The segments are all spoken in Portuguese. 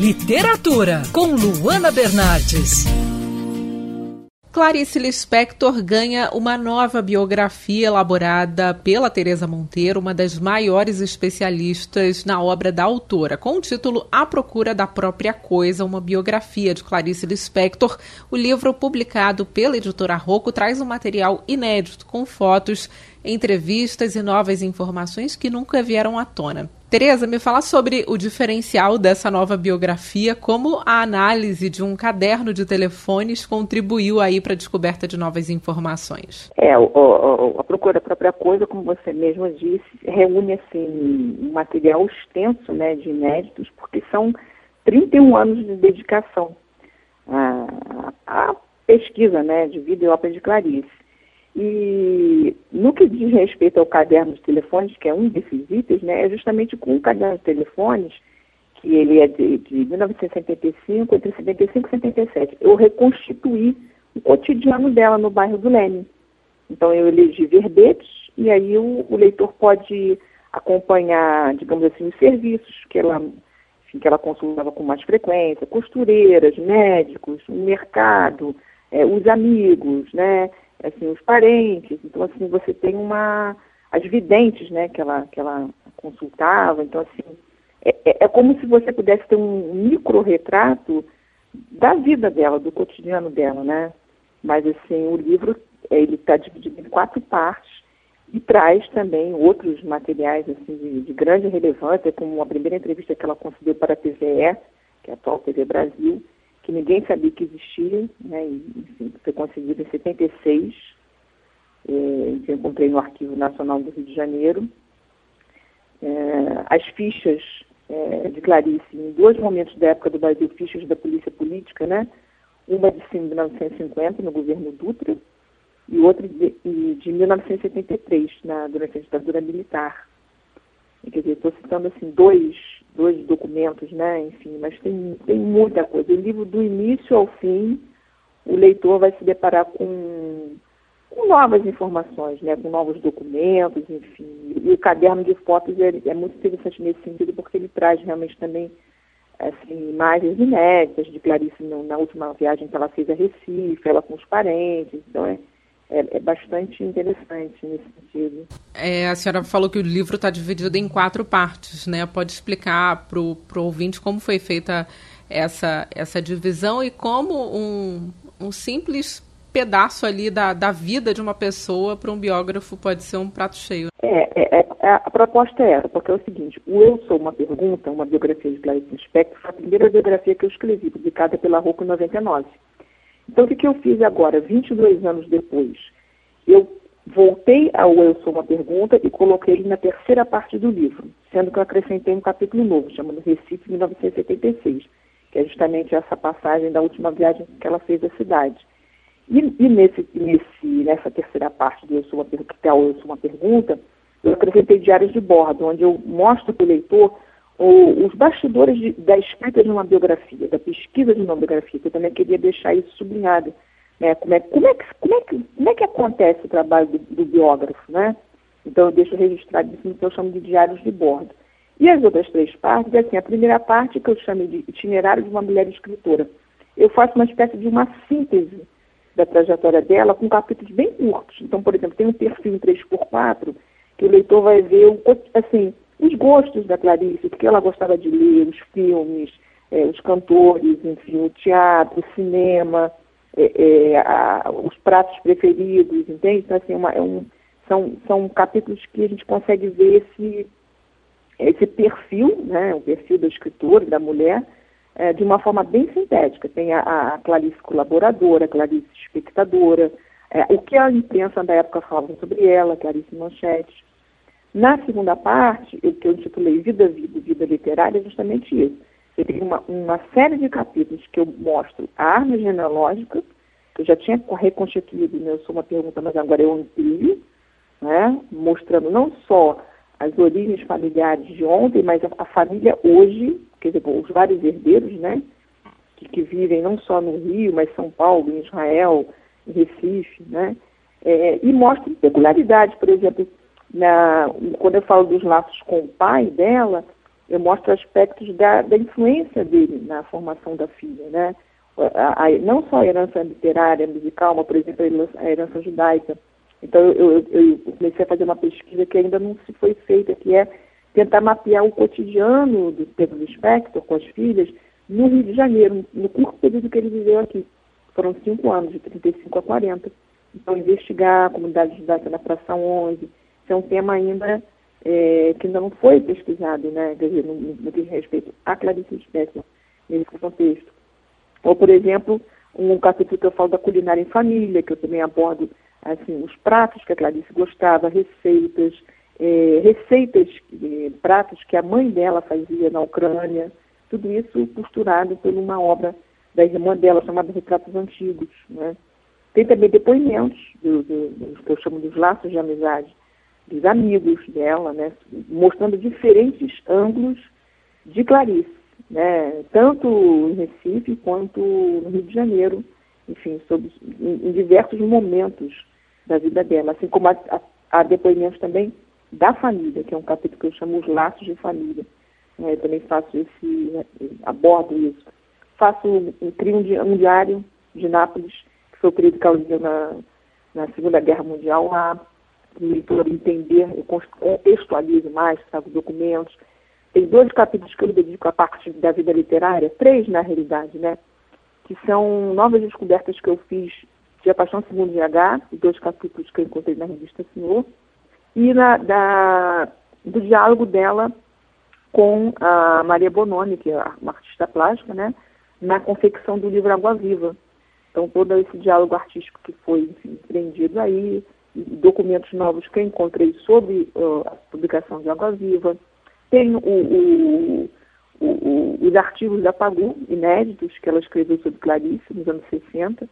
Literatura, com Luana Bernardes. Clarice Lispector ganha uma nova biografia elaborada pela Teresa Monteiro, uma das maiores especialistas na obra da autora, com o título A Procura da Própria Coisa, uma biografia de Clarice Lispector. O livro, publicado pela editora Rocco, traz um material inédito com fotos, entrevistas e novas informações que nunca vieram à tona. Tereza, me fala sobre o diferencial dessa nova biografia, como a análise de um caderno de telefones contribuiu aí para a descoberta de novas informações. É, o, o, a procura da própria coisa, como você mesma disse, reúne assim um material extenso, né, de inéditos, porque são 31 anos de dedicação à, à pesquisa, né, de vida e obra de Clarice. E no que diz respeito ao caderno de telefones, que é um desses itens, né, é justamente com o caderno de telefones, que ele é de, de 1975, entre 75 e 77, eu reconstituí o cotidiano dela no bairro do Leme. Então eu elegi verbetes e aí o, o leitor pode acompanhar, digamos assim, os serviços que ela, enfim, que ela consultava com mais frequência, costureiras, médicos, o mercado, é, os amigos, né? Assim, os parentes. Então, assim, você tem uma. as videntes, né, que ela, que ela consultava. Então, assim, é, é, é como se você pudesse ter um micro-retrato da vida dela, do cotidiano dela, né? Mas, assim, o livro, ele está dividido em quatro partes e traz também outros materiais, assim, de, de grande relevância, como a primeira entrevista que ela concedeu para a TVE, que é a atual TV Brasil, que ninguém sabia que existia, né? E, enfim, foi conseguido em 76, é, que eu encontrei no Arquivo Nacional do Rio de Janeiro. É, as fichas é, de Clarice, em dois momentos da época do Brasil, fichas da Polícia Política, né? Uma de 1950, no governo Dutra, e outra de, de 1973, na, durante a ditadura militar. Quer dizer, estou citando assim, dois dois documentos, né? Enfim, mas tem, tem muita coisa. O livro, do início ao fim, o leitor vai se deparar com, com novas informações, né? Com novos documentos, enfim. E o caderno de fotos é, é muito interessante nesse sentido, porque ele traz realmente também assim, imagens inéditas de Clarice na última viagem que ela fez a Recife, ela com os parentes. Então, é, é, é, bastante interessante nesse sentido. É, a senhora falou que o livro está dividido em quatro partes, né? Pode explicar para o ouvinte como foi feita essa, essa divisão e como um, um simples pedaço ali da, da vida de uma pessoa para um biógrafo pode ser um prato cheio. É, é, é, a proposta é essa, porque é o seguinte, o Eu Sou Uma Pergunta, uma biografia de Clarice Lispector, foi a primeira biografia que eu escrevi, publicada pela Rocco 99. Então, o que, que eu fiz agora, 22 anos depois? Eu voltei ao Eu Sou Uma Pergunta e coloquei ele na terceira parte do livro, sendo que eu acrescentei um capítulo novo, chamado Recife 1976, que é justamente essa passagem da última viagem que ela fez à cidade. E, e nesse, nesse, nessa terceira parte do Eu Sou Uma que Eu Sou Uma Pergunta, eu acrescentei diários de bordo, onde eu mostro para o leitor os bastidores de, da escrita de uma biografia, da pesquisa de uma biografia, que eu também queria deixar isso sublinhado. Né? Como, é, como, é que, como, é que, como é que acontece o trabalho do, do biógrafo, né? Então eu deixo registrado isso no que eu chamo de diários de bordo. E as outras três partes, assim, a primeira parte que eu chamo de itinerário de uma mulher escritora. Eu faço uma espécie de uma síntese da trajetória dela com capítulos bem curtos. Então, por exemplo, tem um perfil em 3x4 que o leitor vai ver, o, assim, os gostos da Clarice, o que ela gostava de ler, os filmes, é, os cantores, enfim, o teatro, o cinema, é, é, a, os pratos preferidos, entende? Então, assim, uma, é um, são, são capítulos que a gente consegue ver esse, esse perfil, né, o perfil da escritora, da mulher, é, de uma forma bem sintética. Tem a, a Clarice colaboradora, a Clarice espectadora, é, o que a imprensa da época falava sobre ela, Clarice Manchete, na segunda parte, o que eu intitulei Vida, Vida, Vida Literária, é justamente isso. Eu tenho uma, uma série de capítulos que eu mostro a árvore genealógica, que eu já tinha reconstituído, né? eu sou uma pergunta, mas agora eu amplio, né? mostrando não só as origens familiares de ontem, mas a, a família hoje, quer dizer, os vários herdeiros, né? Que, que, vivem não só no Rio, mas São Paulo, em Israel, em Recife, né? É, e mostram peculiaridades, por exemplo, na, quando eu falo dos laços com o pai dela, eu mostro aspectos da, da influência dele na formação da filha, né? A, a, não só a herança literária, musical, mas, por exemplo, a herança judaica. Então, eu, eu, eu, comecei a fazer uma pesquisa que ainda não se foi feita, que é tentar mapear o cotidiano do Pedro Spector com as filhas no Rio de Janeiro, no curto período que ele viveu aqui. Foram cinco anos, de 35 a 40. Então, investigar a comunidade judaica na Praça 11, isso é um tema ainda é, que ainda não foi pesquisado, né, dizer, no, no que diz respeito à Clarice Lispector, nesse contexto. Ou, por exemplo, um capítulo que eu falo da culinária em família, que eu também abordo assim, os pratos que a Clarice gostava, receitas, é, receitas, é, pratos que a mãe dela fazia na Ucrânia, tudo isso costurado por uma obra da irmã dela chamada Retratos Antigos. Né? Tem também depoimentos, do, do, do, que eu chamo dos laços de amizade, dos amigos dela, né? mostrando diferentes ângulos de Clarice, né? tanto em Recife quanto no Rio de Janeiro, enfim, sobre, em, em diversos momentos da vida dela, assim como há depoimentos também da família, que é um capítulo que eu chamo os laços de família. Né? Eu também faço esse, né? abordo isso. Faço, crio um, um diário de Nápoles, que foi o período que ela na, na Segunda Guerra Mundial lá, o leitor entender, eu contextualizo mais, trago documentos. Tem dois capítulos que eu dedico à parte da vida literária, três na realidade, né? Que são novas descobertas que eu fiz de A Paixão Segundo GH, dois capítulos que eu encontrei na revista Senhor, e na, da, do diálogo dela com a Maria Bononi, que é uma artista plástica, né? Na confecção do livro Água Viva. Então, todo esse diálogo artístico que foi enfim, empreendido aí, documentos novos que eu encontrei sobre uh, a publicação de Água Viva. Tem o, o, o, os artigos da Pagu, inéditos, que ela escreveu sobre Clarice nos anos 60,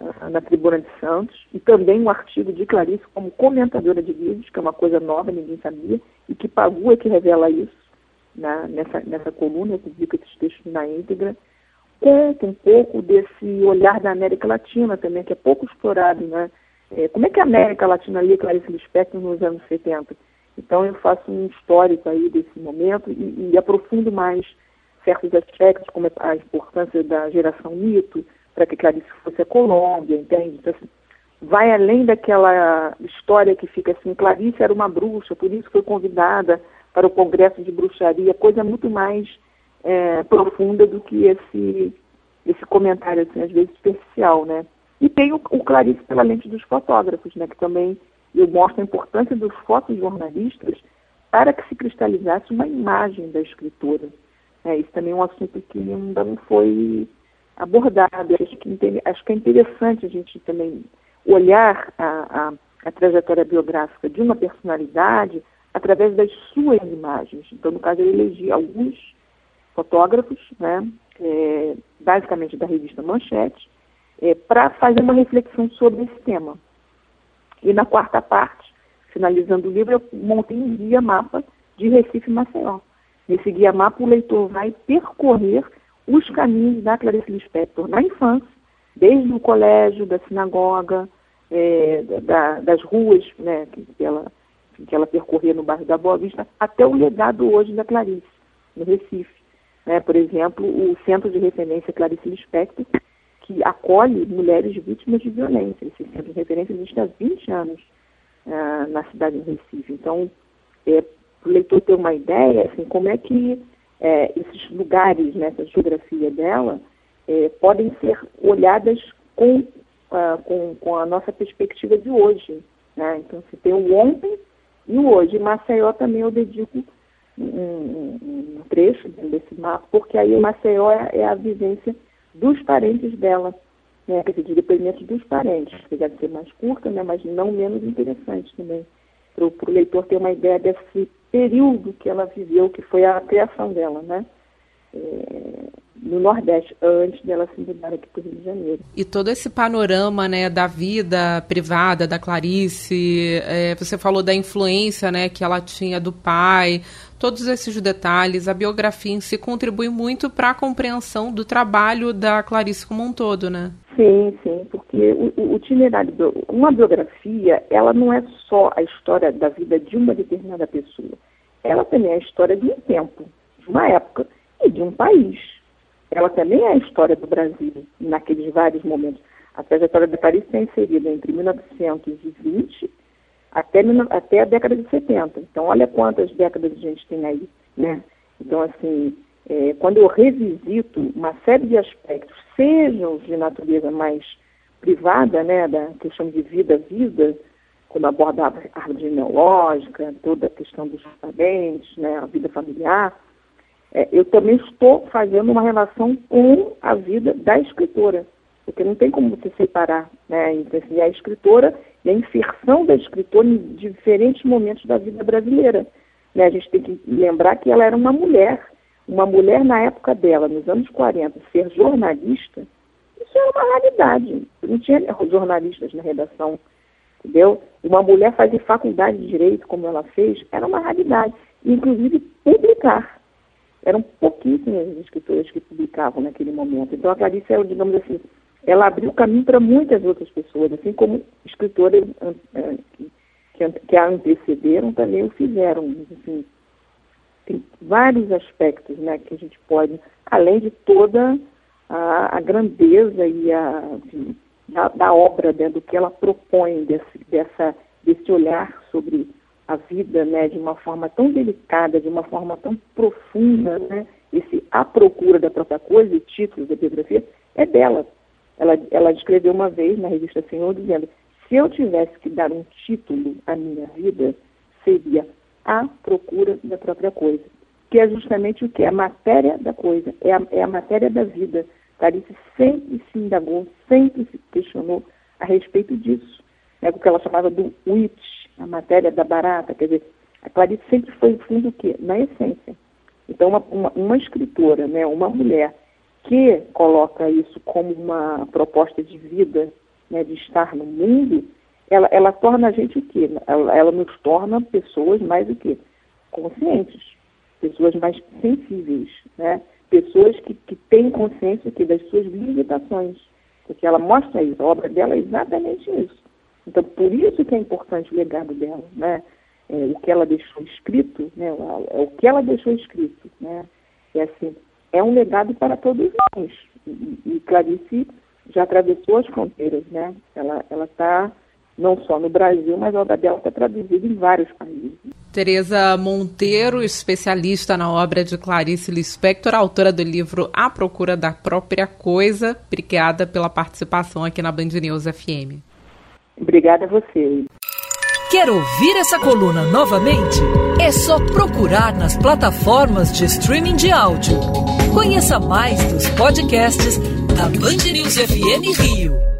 uh, na Tribuna de Santos, e também um artigo de Clarice como comentadora de livros, que é uma coisa nova, ninguém sabia, e que Pagu é que revela isso na, nessa, nessa coluna, publica esses textos na íntegra. Conta um pouco desse olhar da América Latina também, que é pouco explorado, né? É, como é que a América Latina lia Clarice Lispector nos anos 70? Então eu faço um histórico aí desse momento e, e aprofundo mais certos aspectos, como a importância da geração mito, para que Clarice fosse a Colômbia, entende? Então, assim, vai além daquela história que fica assim, Clarice era uma bruxa, por isso foi convidada para o Congresso de Bruxaria, coisa muito mais é, profunda do que esse, esse comentário, assim, às vezes superficial, né? E tem o, o Clarice pela lente dos fotógrafos, né, que também eu mostro a importância dos fotojornalistas para que se cristalizasse uma imagem da escritora. É, isso também é um assunto que ainda não foi abordado. Acho que, acho que é interessante a gente também olhar a, a, a trajetória biográfica de uma personalidade através das suas imagens. Então, no caso, eu elegi alguns fotógrafos, né, é, basicamente da revista Manchete, é, para fazer uma reflexão sobre esse tema. E na quarta parte, finalizando o livro, eu montei um guia-mapa de Recife e Maceió. Nesse guia-mapa, o leitor vai percorrer os caminhos da Clarice Lispector na infância, desde o colégio, da sinagoga, é, da, das ruas né, que, ela, que ela percorria no bairro da Boa Vista, até o legado hoje da Clarice, no Recife. Né, por exemplo, o Centro de Referência Clarice Lispector, que acolhe mulheres vítimas de violência. Esse centro de referência existe há 20 anos uh, na cidade de Recife. Então, é, para o leitor ter uma ideia, assim, como é que é, esses lugares nessa geografia dela é, podem ser olhadas com, uh, com, com, a nossa perspectiva de hoje. Né? Então, se tem o ontem e o hoje. Maceió também eu dedico um, um, um trecho desse mapa, porque aí Maceió é, é a vivência dos parentes dela, né? quer dizer, de depoimentos dos parentes, que deve ser mais curta, né? mas não menos interessante também, para o leitor ter uma ideia desse período que ela viveu, que foi a criação dela, né? É, no Nordeste, antes dela se mudar aqui para o Rio de Janeiro. E todo esse panorama né, da vida privada da Clarice, é, você falou da influência né, que ela tinha do pai, todos esses detalhes, a biografia em si contribui muito para a compreensão do trabalho da Clarice como um todo, né? Sim, sim, porque o, o itinerário, uma biografia, ela não é só a história da vida de uma determinada pessoa, ela também é a história de um tempo de uma época e de um país. Ela também é a história do Brasil, naqueles vários momentos. A trajetória da Clarice está inserida entre 1920 até, até a década de 70. Então, olha quantas décadas a gente tem aí, né? Então, assim, é, quando eu revisito uma série de aspectos, sejam de natureza mais privada, né, da questão de vida-vida, quando aborda a árvore genealógica, toda a questão dos parentes, né, a vida familiar, é, eu também estou fazendo uma relação com a vida da escritora, porque não tem como você separar né, entre a escritora e a inserção da escritora em diferentes momentos da vida brasileira. Né? A gente tem que lembrar que ela era uma mulher, uma mulher na época dela, nos anos 40, ser jornalista, isso era uma realidade. Não tinha jornalistas na redação, entendeu? Uma mulher fazer faculdade de direito, como ela fez, era uma realidade. Inclusive publicar. Eram pouquíssimas as escritoras que publicavam naquele momento. Então a Clarice, ela, digamos assim, ela abriu caminho para muitas outras pessoas, assim como escritoras eh, que, que a antecederam também o fizeram. Assim, tem vários aspectos né, que a gente pode, além de toda a, a grandeza e a, enfim, da, da, obra, né, do que ela propõe, desse, dessa, desse olhar sobre a vida né, de uma forma tão delicada, de uma forma tão profunda, né, esse A Procura da Própria Coisa, o título da biografia, é dela. Ela, ela escreveu uma vez na revista Senhor dizendo: se eu tivesse que dar um título à minha vida, seria A Procura da Própria Coisa, que é justamente o que? A matéria da coisa, é a, é a matéria da vida. Clarice sempre se indagou, sempre se questionou a respeito disso, né, o que ela chamava do witch, a matéria da barata, quer dizer, a Clarice sempre foi fundo o quê? Na essência. Então, uma, uma, uma escritora, né, uma mulher que coloca isso como uma proposta de vida, né, de estar no mundo, ela, ela torna a gente o quê? Ela, ela nos torna pessoas mais o quê? Conscientes, pessoas mais sensíveis, né? pessoas que, que têm consciência aqui das suas limitações, porque ela mostra isso, a obra dela é exatamente isso. Então, por isso que é importante o legado dela, né? É, o que ela deixou escrito, né? O, o que ela deixou escrito, né? É assim, é um legado para todos nós. E, e Clarice já atravessou as fronteiras, né? Ela está não só no Brasil, mas a obra dela está traduzida em vários países. Tereza Monteiro, especialista na obra de Clarice Lispector, autora do livro A Procura da Própria Coisa. Obrigada pela participação aqui na Band News FM. Obrigada a você. Quer ouvir essa coluna novamente? É só procurar nas plataformas de streaming de áudio. Conheça mais dos podcasts da Band News FM Rio.